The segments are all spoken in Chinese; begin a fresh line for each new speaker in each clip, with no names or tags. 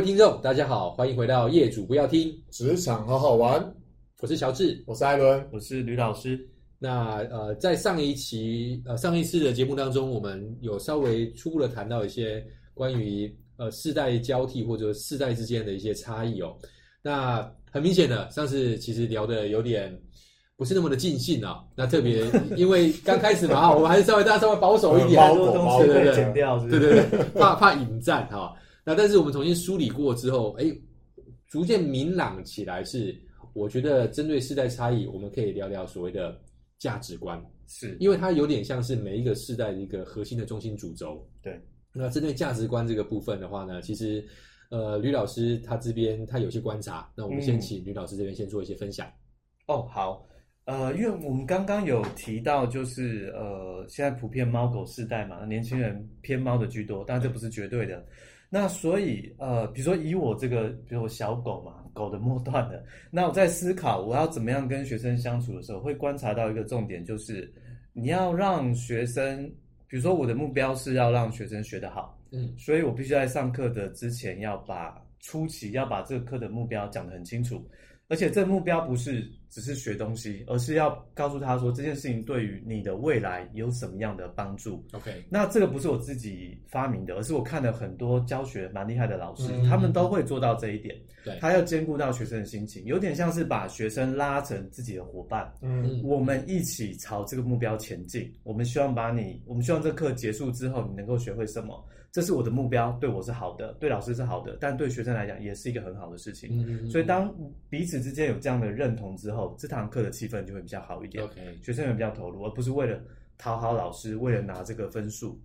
位听众，大家好，欢迎回到业主不要听
职场好好玩。
我是乔治，
我是艾伦，
我是吕老师。
那呃，在上一期呃上一次的节目当中，我们有稍微初步的谈到一些关于呃世代交替或者世代之间的一些差异哦。那很明显的，上次其实聊的有点不是那么的尽兴啊。那特别 因为刚开始嘛，我们还是稍微大家稍微保守一点，
包多东西对对对，剪掉是是，
对对对，怕怕引战哈。那但是我们重新梳理过之后，哎，逐渐明朗起来是。我觉得针对世代差异，我们可以聊聊所谓的价值观，
是
因为它有点像是每一个世代的一个核心的中心主轴。
对，
那针对价值观这个部分的话呢，其实呃，吕老师他这边他有些观察，那我们先请吕老师这边先做一些分享。
嗯、哦，好，呃，因为我们刚刚有提到，就是呃，现在普遍猫狗世代嘛，年轻人偏猫的居多，当然这不是绝对的。那所以，呃，比如说以我这个，比如我小狗嘛，狗的末段的，那我在思考我要怎么样跟学生相处的时候，会观察到一个重点，就是你要让学生，比如说我的目标是要让学生学得好，嗯，所以我必须在上课的之前要把初期要把这个课的目标讲得很清楚。而且这个目标不是只是学东西，而是要告诉他说这件事情对于你的未来有什么样的帮助。
OK，
那这个不是我自己发明的，而是我看了很多教学蛮厉害的老师，嗯、他们都会做到这一点。
对，
他要兼顾到学生的心情，有点像是把学生拉成自己的伙伴。嗯，我们一起朝这个目标前进。我们希望把你，我们希望这课结束之后，你能够学会什么。这是我的目标，对我是好的，对老师是好的，但对学生来讲也是一个很好的事情。嗯嗯嗯。所以当彼此之间有这样的认同之后，这堂课的气氛就会比较好一点。
OK，
学生也比较投入，而不是为了讨好老师，为了拿这个分数。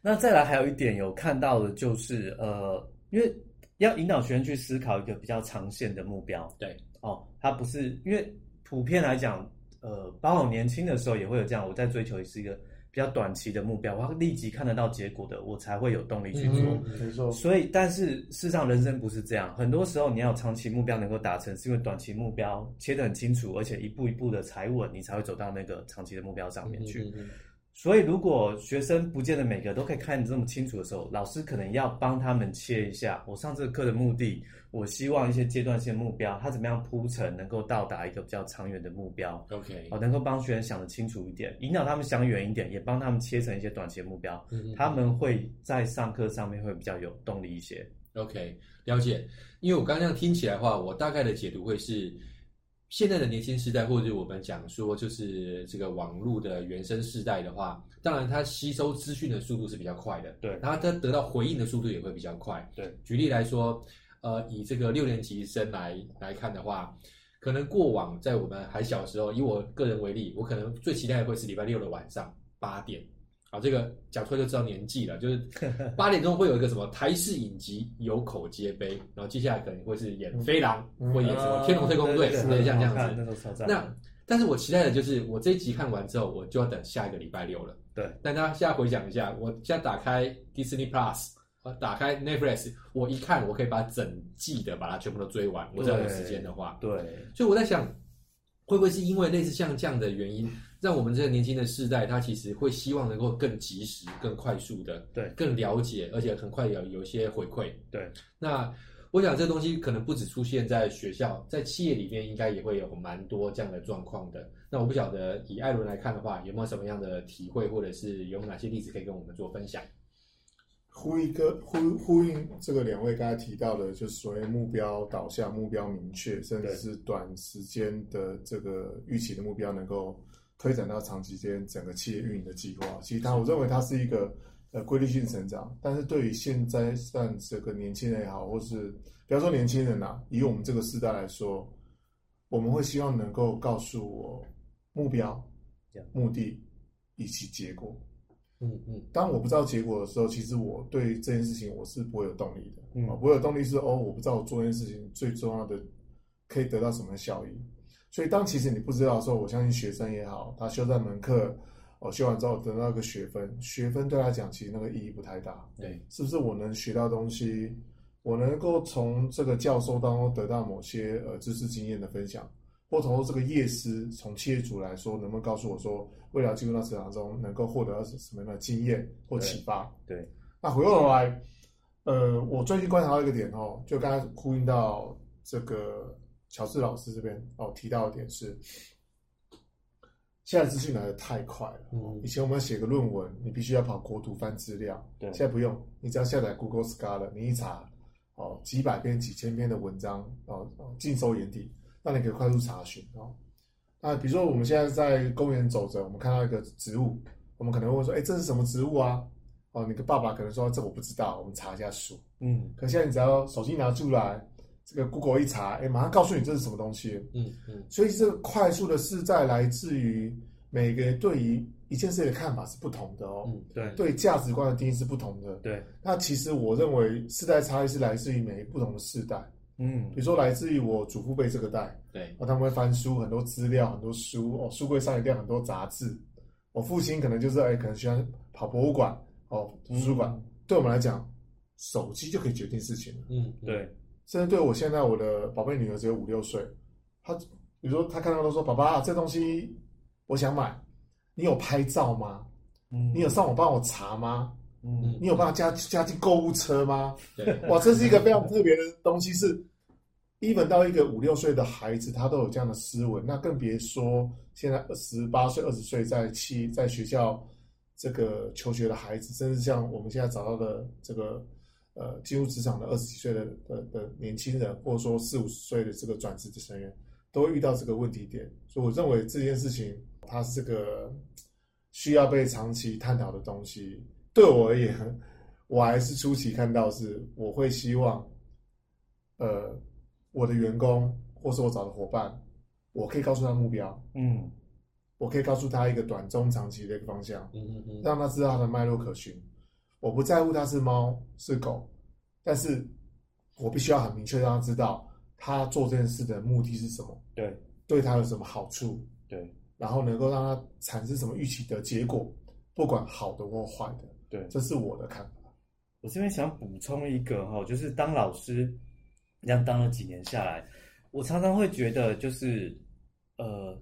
那再来还有一点有看到的就是，呃，因为要引导学生去思考一个比较长线的目标。
对，
哦，他不是因为普遍来讲，呃，包括我年轻的时候也会有这样，我在追求也是一个。比较短期的目标，我要立即看得到结果的，我才会有动力去做。
嗯、没错。
所以，但是事实上，人生不是这样。很多时候，你要长期目标能够达成，是因为短期目标切得很清楚，而且一步一步的踩稳，你才会走到那个长期的目标上面去。嗯嗯嗯所以，如果学生不见得每个都可以看得这么清楚的时候，老师可能要帮他们切一下。我上这个课的目的，我希望一些阶段性目标，他怎么样铺陈，能够到达一个比较长远的目标。
OK，
好，能够帮学生想得清楚一点，引导他们想远一点，也帮他们切成一些短期的目标。嗯嗯，他们会在上课上面会比较有动力一些。
OK，了解。因为我刚刚这样听起来的话，我大概的解读会是。现在的年轻时代，或者我们讲说，就是这个网络的原生世代的话，当然它吸收资讯的速度是比较快的，
对，
然后它得到回应的速度也会比较快，
对。
举例来说，呃，以这个六年级生来来看的话，可能过往在我们还小时候，以我个人为例，我可能最期待的会是礼拜六的晚上八点。好，这个讲出来就知道年纪了。就是 八点钟会有一个什么台式影集《有口皆碑》，然后接下来可能会是演《飞狼》嗯，或演什么《天龙特工队》，类似像这样子。那但是我期待的就是，我这一集看完之后，我就要等下一个礼拜六了。
对。
但大家现在回想一下，我现在打开 Disney Plus，打开 Netflix，我一看，我可以把整季的把它全部都追完。我只要有时间的话。
对。
所以我在想，会不会是因为类似像这样的原因？让我们这个年轻的世代，他其实会希望能够更及时、更快速的，
对，更
了解，而且很快有有一些回馈。
对，
那我想这东西可能不只出现在学校，在企业里面应该也会有蛮多这样的状况的。那我不晓得以艾伦来看的话，有没有什么样的体会，或者是有哪些例子可以跟我们做分享？
呼应个呼呼应这个两位刚才提到的，就是所谓目标导向、目标明确，甚至是短时间的这个预期的目标能够。推展到长期间整个企业运营的计划，其实它我认为它是一个呃规律性成长。但是对于现在像这个年轻人也好，或是比方说年轻人呐、啊，以我们这个时代来说，我们会希望能够告诉我目标、目的以及结果。嗯嗯。当我不知道结果的时候，其实我对这件事情我是不会有动力的。嗯。不会有动力是哦，我不知道我做这件事情最重要的可以得到什么效益。所以，当其实你不知道的时候，我相信学生也好，他修这门课，哦，修完之后得到一个学分，学分对他讲其实那个意义不太大。
对，
是不是我能学到东西，我能够从这个教授当中得到某些呃知识经验的分享，或从这个业师从企业主来说，能不能告诉我说，未来进入到职场中能够获得什么样的经验或启发？
对，对，
那回过头来，呃，我最近观察到一个点哦，就刚才呼应到这个乔治老师这边哦提到的点是，现在资讯来的太快了。嗯，以前我们写个论文，你必须要跑国图翻资料，对，现在不用，你只要下载 Google Scholar，你一查哦，几百篇、几千篇的文章哦，尽收眼底，让你可以快速查询哦。那比如说我们现在在公园走着，我们看到一个植物，我们可能会问说，哎，这是什么植物啊？哦，你的爸爸可能说这我不知道，我们查一下书。嗯，可现在你只要手机拿出来，这个 Google 一查，哎，马上告诉你这是什么东西。嗯嗯，所以这个快速的是在来自于每个人对于一件事的看法是不同的哦。嗯，对，对价值观的定义是不同的。对，那其实我认为世代差异是来自于每不同的世代。嗯，比如说来自于我祖父辈这个代，对，哦，他们会翻书，很多资料，很多书，哦，书柜上一定有很多杂志。我父亲可能就是哎，可能喜欢跑博物馆。哦，图书馆、嗯、对我们来讲，手机就可以决定事情了。嗯，对。甚至对我现在我的宝贝女儿只有五六岁，她比如说她看到都说：“爸爸，这东西我想买，你有拍照吗？嗯，你有上网帮我查吗？嗯，你有办法加加进购物车吗？对，哇，这是一个非常特别的东西，是 even 到一个五六岁的孩子，他都有这样的思维，那更别说现在十八岁、二十岁在七在学校。这个求学的孩子，甚至像我们现在找到的这个呃进入职场的二十几岁的的的年轻人，或者说四五十岁的这个转职的成员，都会遇到这个问题点。所以我认为这件事情，它是个需要被长期探讨的东西。对我而言，我还是初期看到是，我会希望，呃，我的员工或是我找的伙伴，我可以告诉他目标，嗯。我可以告诉他一个短中长期的一个方向，嗯嗯嗯，让他知道他的脉络可循。我不在乎他是猫是狗，但是我必须要很明确让他知道他做这件事的目的是什么，对，对他有什么好处，对，然后能够让他产生什么预期的结果，不管好的或坏的，对，这是我的看法。
我这边想补充一个哈，就是当老师这样当了几年下来，我常常会觉得就是呃。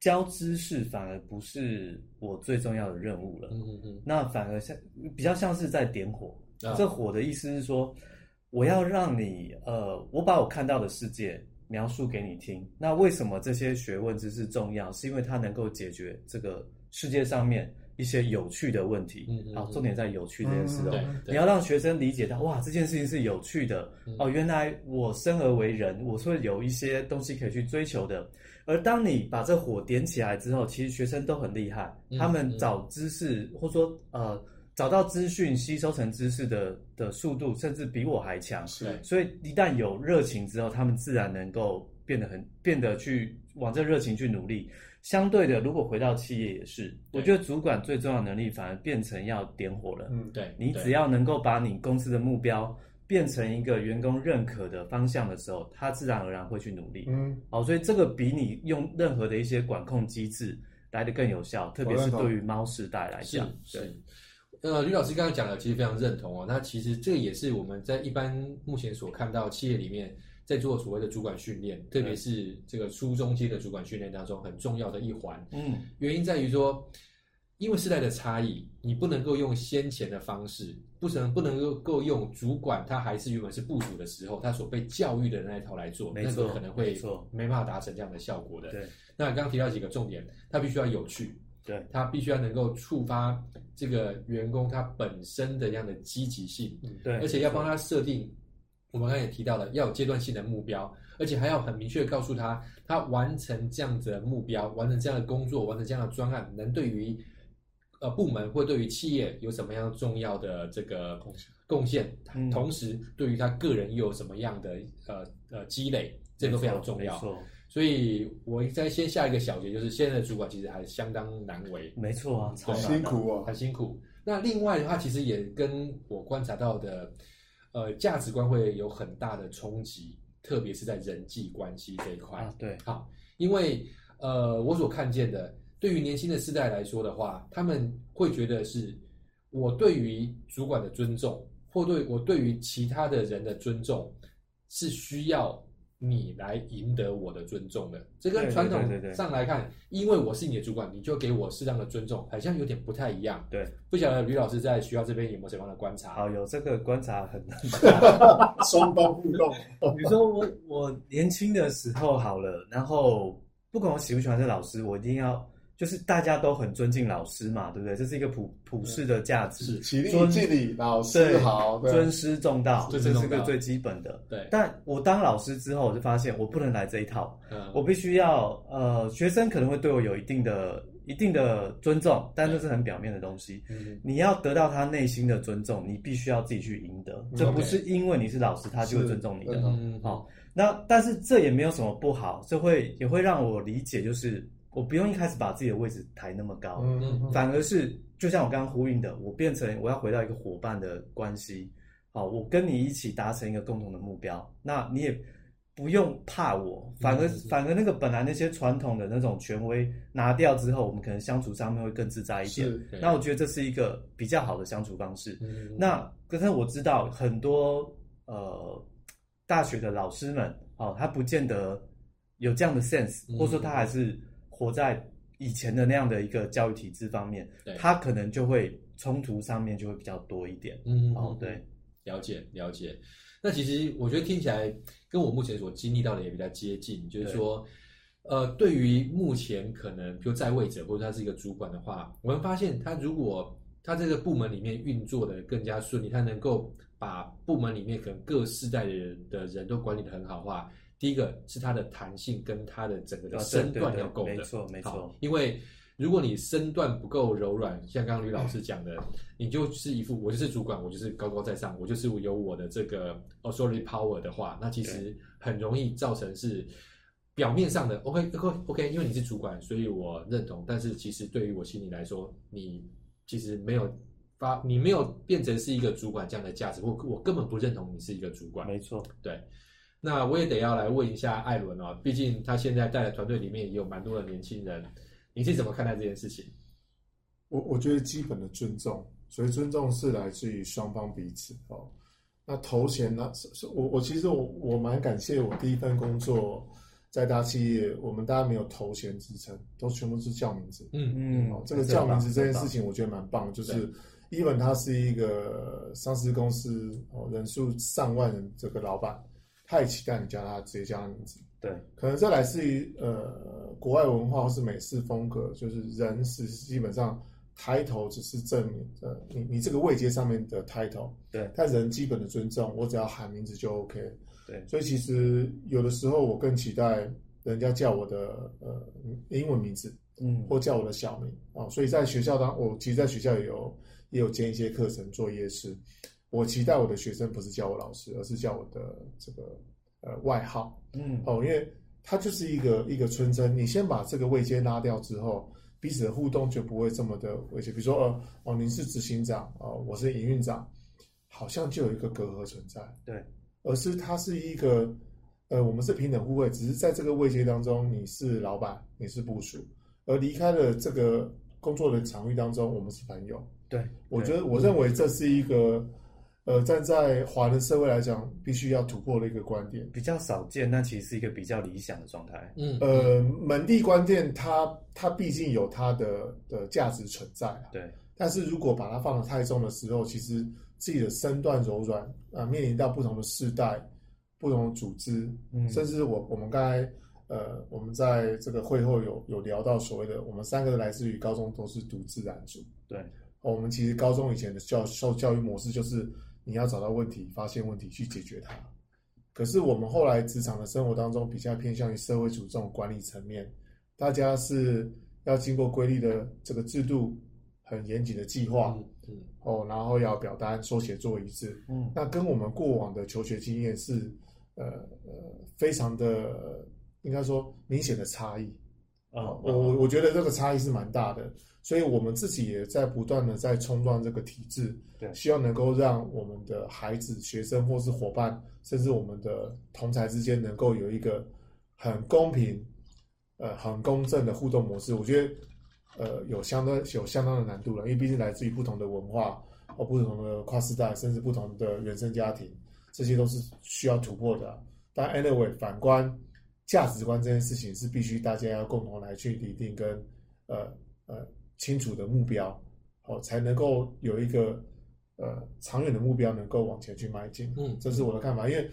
教知识反而不是我最重要的任务了，嗯嗯嗯，那反而像比较像是在点火。啊、这火的意思是说，我要让你呃，我把我看到的世界描述给你听。那为什么这些学问知识重要？是因为它能够解决这个世界上面一些有趣的问题。嗯，嗯，好，重点在有趣这件事哦。嗯、你要让学生理解到，哇，这件事情是有趣的。嗯、哦，原来我生而为人，我是会有一些东西可以去追求的。而当你把这火点起来之后，其实学生都很厉害，嗯、他们找知识、嗯、或者说呃找到资讯、吸收成知识的的速度，甚至比我还强。是，所以一旦有热情之后，他们自然能够变得很变得去往这热情去努力。相对的，如果回到企业也是，我觉得主管最重要的能力反而变成要点火了。嗯，对，你只要能够把你公司的目标。变成一个员工认可的方向的时候，他自然而然会去努力。嗯，好，所以这个比你用任何的一些管控机制来得更有效，特别是对于猫时代来讲。是。呃，吕老师刚刚讲的其实非常认同哦。那其实这也是我们在一般目前所看到企业里面在做所谓的主管训练，特别是这个初中阶的主管训练当中很重要的一环。嗯，原因在于说。因为时代的差异，你不能够用先前的方式，不能不能够够用主管他还是原本是部署的时候，他所被教育的那一套来做，那个可能会没办法达成这样的效果的。对，那刚刚提到几个重点，他必须要有趣，对，他必须要能够触发这个员工他本身的这样的积极性，对，而且要帮他设定，我们刚才也提到了要有阶段性的目标，而且还要很明确的告诉他，他完成这样子的目标，完成这样的工作，完成这样的专案，能对于呃，部门或对于企业有什么样重要的这个贡献？贡献，嗯、同时对于他个人又有什么样的呃呃积累，这个非常重要。没错，所以我再先下一个小结，就是现在的主管其实还相当难为。没错啊，很辛苦啊，很辛苦。那另外的话，其实也跟我观察到的呃价值观会有很大的冲击，特别是在人际关系这一块。啊、对，好，因为呃我所看见的。对于年轻的世代来说的话，他们会觉得是，我对于主管的尊重，或对我对于其他的人的尊重，是需要
你来赢得我的尊重的。这跟传统上来看，因为我是你的主管，你就给我适当的尊重，好像有点不太一样。
对，
不晓得吕老师在学校这边有没有什么样的观察？
好，有这个观察很
双方互动。
比如说我我年轻的时候好了，然后不管我喜不喜欢这老师，我一定要。就是大家都很尊敬老师嘛，对不对？这是一个普普世的价值，
起立敬礼，老师好，
尊师重道，这是个最基本的。
对，
但我当老师之后，我就发现我不能来这一套，我必须要呃，学生可能会对我有一定的一定的尊重，但这是很表面的东西。你要得到他内心的尊重，你必须要自己去赢得，这不是因为你是老师，他就会尊重你的。好，那但是这也没有什么不好，这会也会让我理解，就是。我不用一开始把自己的位置抬那么高，反而是就像我刚刚呼应的，我变成我要回到一个伙伴的关系，好，我跟你一起达成一个共同的目标，那你也不用怕我，反而反而那个本来那些传统的那种权威拿掉之后，我们可能相处上面会更自在一点。那我觉得这是一个比较好的相处方式。那可是我知道很多呃大学的老师们，哦，他不见得有这样的 sense，或者说他还是。活在以前的那样的一个教育体制方面，对他可能就会冲突上面就会比较多一点。嗯，哦，对，
了解了解。那其实我觉得听起来跟我目前所经历到的也比较接近，就是说，呃，对于目前可能比如在位者或者他是一个主管的话，我们发现他如果他这个部门里面运作的更加顺利，他能够把部门里面可能各世代的人的人都管理的很好的话。第一个是它的弹性跟它的整个的身段要够的，
没错没错。
因为如果你身段不够柔软，像刚刚吕老师讲的，你就是一副我就是主管，我就是高高在上，我就是有我的这个 authority power 的话，那其实很容易造成是表面上的 OK OK OK，因为你是主管，所以我认同。但是其实对于我心里来说，你其实没有发，你没有变成是一个主管这样的价值，我我根本不认同你是一个主管。
没错，
对。那我也得要来问一下艾伦哦，毕竟他现在带的团队里面也有蛮多的年轻人，你是怎么看待这件事情？
我我觉得基本的尊重，所以尊重是来自于双方彼此哦。那头衔呢？是我我其实我我蛮感谢我第一份工作在大企业，我们大家没有头衔之称，都全部是叫名字。嗯嗯，哦，这个叫名字这件事情我觉得蛮棒，就是 Even 他是一个上市公司哦，人数上万人这个老板。太期待你叫他直接叫他名字，
对，
可能这来自于呃国外文化或是美式风格，就是人是基本上 title 只是证明呃你你这个位阶上面的 title，
对，
但人基本的尊重，我只要喊名字就 OK，
对，
所以其实有的时候我更期待人家叫我的呃英文名字，嗯，或叫我的小名啊，所以在学校当我其实在学校也有也有兼一些课程作业是。我期待我的学生不是叫我老师，而是叫我的这个呃外号，嗯，哦，因为他就是一个一个尊称。你先把这个位阶拉掉之后，彼此的互动就不会这么的危险。比如说，呃，哦，您是执行长，哦，我是营运长，好像就有一个隔阂存在。
对，
而是他是一个，呃，我们是平等互惠，只是在这个位阶当中，你是老板，你是部署，而离开了这个工作的场域当中，我们是朋友。
对，
我觉得，我认为这是一个。呃，站在华人社会来讲，必须要突破的一个观点，
比较少见，那其实是一个比较理想的状态。
嗯，呃，门第观念它，它它毕竟有它的的价值存在啊。
对，
但是如果把它放得太重的时候，其实自己的身段柔软啊，呃，面临到不同的世代、不同的组织，嗯，甚至我我们刚才呃，我们在这个会后有有聊到所谓的，我们三个来自于高中都是读自然组。
对，
我们其实高中以前的教受教育模式就是。你要找到问题，发现问题，去解决它。可是我们后来职场的生活当中，比较偏向于社会主义这种管理层面，大家是要经过规律的这个制度，很严谨的计划，嗯，嗯哦，然后要表单、说写做一致，嗯，那跟我们过往的求学经验是，呃呃，非常的应该说明显的差异。啊，我我我觉得这个差异是蛮大的，所以我们自己也在不断的在冲撞这个体制，对，希望能够让我们的孩子、学生或是伙伴，甚至我们的同才之间，能够有一个很公平、呃很公正的互动模式。我觉得，呃，有相当有相当的难度了，因为毕竟来自于不同的文化或不同的跨世代，甚至不同的原生家庭，这些都是需要突破的。但 anyway，反观价值观这件事情是必须大家要共同来去拟定跟呃呃清楚的目标，好、哦、才能够有一个呃长远的目标能够往前去迈进。
嗯，
这是我的看法，因为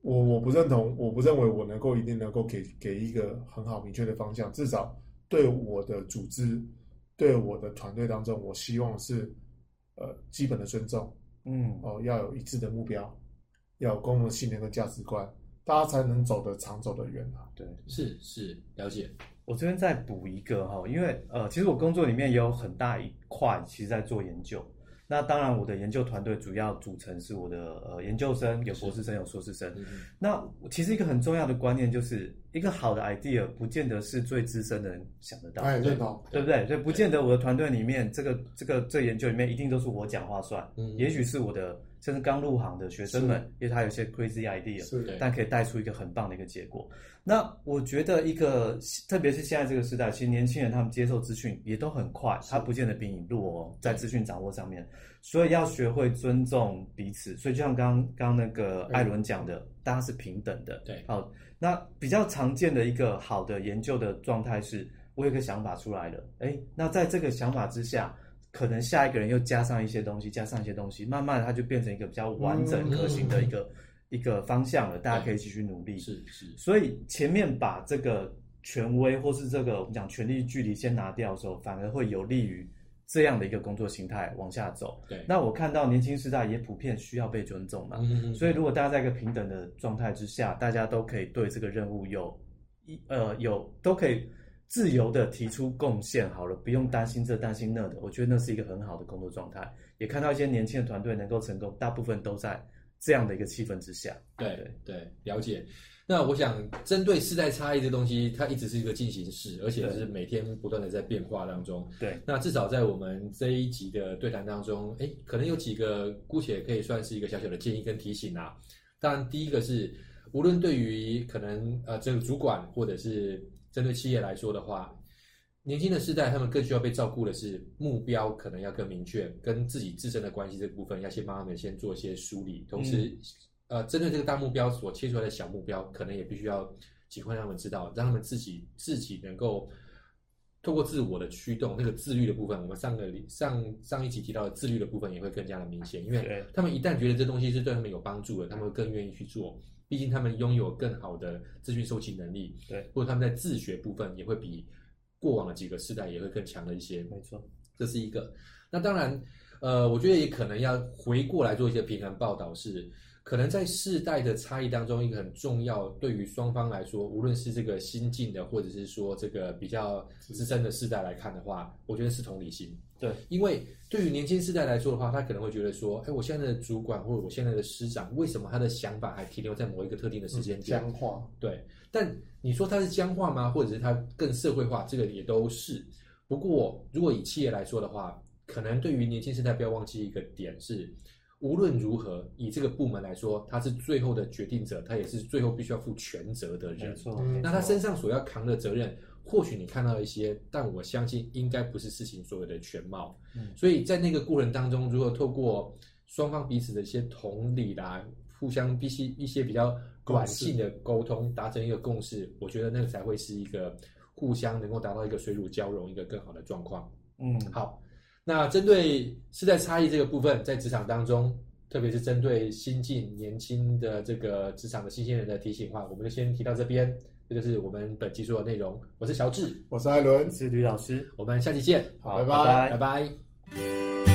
我我不认同，我不认为我能够一定能够给给一个很好明确的方向，至少对我的组织、对我的团队当中，我希望是呃基本的尊重，
嗯，
哦，要有一致的目标，要有共同的信念和价值观，大家才能走得长，走得远啊。
对，
是是了解。
我这边再补一个哈，因为呃，其实我工作里面也有很大一块，其实在做研究。那当然，我的研究团队主要组成是我的呃研究生，有博士生，有硕士生。嗯、那其实一个很重要的观念就是，一个好的 idea 不见得是最资深的人想得到，
哎，
对，
对，
对不对？所以不见得我的团队里面这个这个这个研究里面一定都是我讲话算，嗯，也许是我的甚至刚入行的学生们，因为他有些 crazy idea，
是，
但可以带出一个很棒的一个结果。那我觉得一个，特别是现在这个时代，其实年轻人他们接受资讯也都很快，他不见得比你弱哦，在资讯掌握上面，所以要学会尊重彼此。所以就像刚刚那个艾伦讲的，大家是平等的。
对，
好，那比较常见的一个好的研究的状态是，我有个想法出来了，诶，那在这个想法之下，可能下一个人又加上一些东西，加上一些东西，慢慢它就变成一个比较完整可行的一个。一个方向了，大家可以继续努力。
是是，
所以前面把这个权威或是这个我们讲权力距离先拿掉的时候，反而会有利于这样的一个工作形态往下走。
对，
那我看到年轻世代也普遍需要被尊重嘛。所以如果大家在一个平等的状态之下，大家都可以对这个任务有一呃有都可以自由的提出贡献，好了，不用担心这担心那的。我觉得那是一个很好的工作状态。也看到一些年轻的团队能够成功，大部分都在。这样的一个气氛之下，
对对对，了解。那我想针对世代差异这东西，它一直是一个进行式，而且是每天不断的在变化当中。
对，
那至少在我们这一集的对谈当中，哎，可能有几个姑且可以算是一个小小的建议跟提醒啊。当然，第一个是，无论对于可能呃这个主管或者是针对企业来说的话。年轻的世代，他们更需要被照顾的是目标，可能要更明确，跟自己自身的关系这个部分，要先帮他们先做一些梳理。同时，嗯、呃，针对这个大目标所切出来的小目标，可能也必须要尽快让他们知道，让他们自己自己能够透过自我的驱动，那个自律的部分，我们上个上上一集提到的自律的部分也会更加的明显，因为他们一旦觉得这东西是对他们有帮助的，他们会更愿意去做。毕竟他们拥有更好的资讯收集能力，
对，
或者他们在自学部分也会比。过往的几个世代也会更强了一些，
没错，
这是一个。那当然，呃，我觉得也可能要回过来做一些平衡报道，是可能在世代的差异当中，一个很重要，对于双方来说，无论是这个新进的，或者是说这个比较资深的世代来看的话，我觉得是同理心。
对，
因为对于年轻世代来说的话，他可能会觉得说，哎，我现在的主管或者我现在的师长，为什么他的想法还停留在某一个特定的时间点？
僵化。
对，但。你说他是僵化吗？或者是他更社会化？这个也都是。不过，如果以企业来说的话，可能对于年轻世代，不要忘记一个点是：无论如何，以这个部门来说，他是最后的决定者，他也是最后必须要负全责的人。
没错。
那他身上所要扛的责任，或许你看到一些，但我相信应该不是事情所有的全貌。嗯。所以在那个过程当中，如果透过双方彼此的一些同理啦，互相必须一些比较。短信的沟通达成一个共识，我觉得那个才会是一个互相能够达到一个水乳交融、一个更好的状况。
嗯，
好。那针对世代差异这个部分，在职场当中，特别是针对新进年轻的这个职场的新鲜人的提醒的话，我们就先提到这边。这就是我们本期所有内容。我是小智，
我是艾伦，
是吕老师。
我们下期见。
好，拜拜，
拜拜。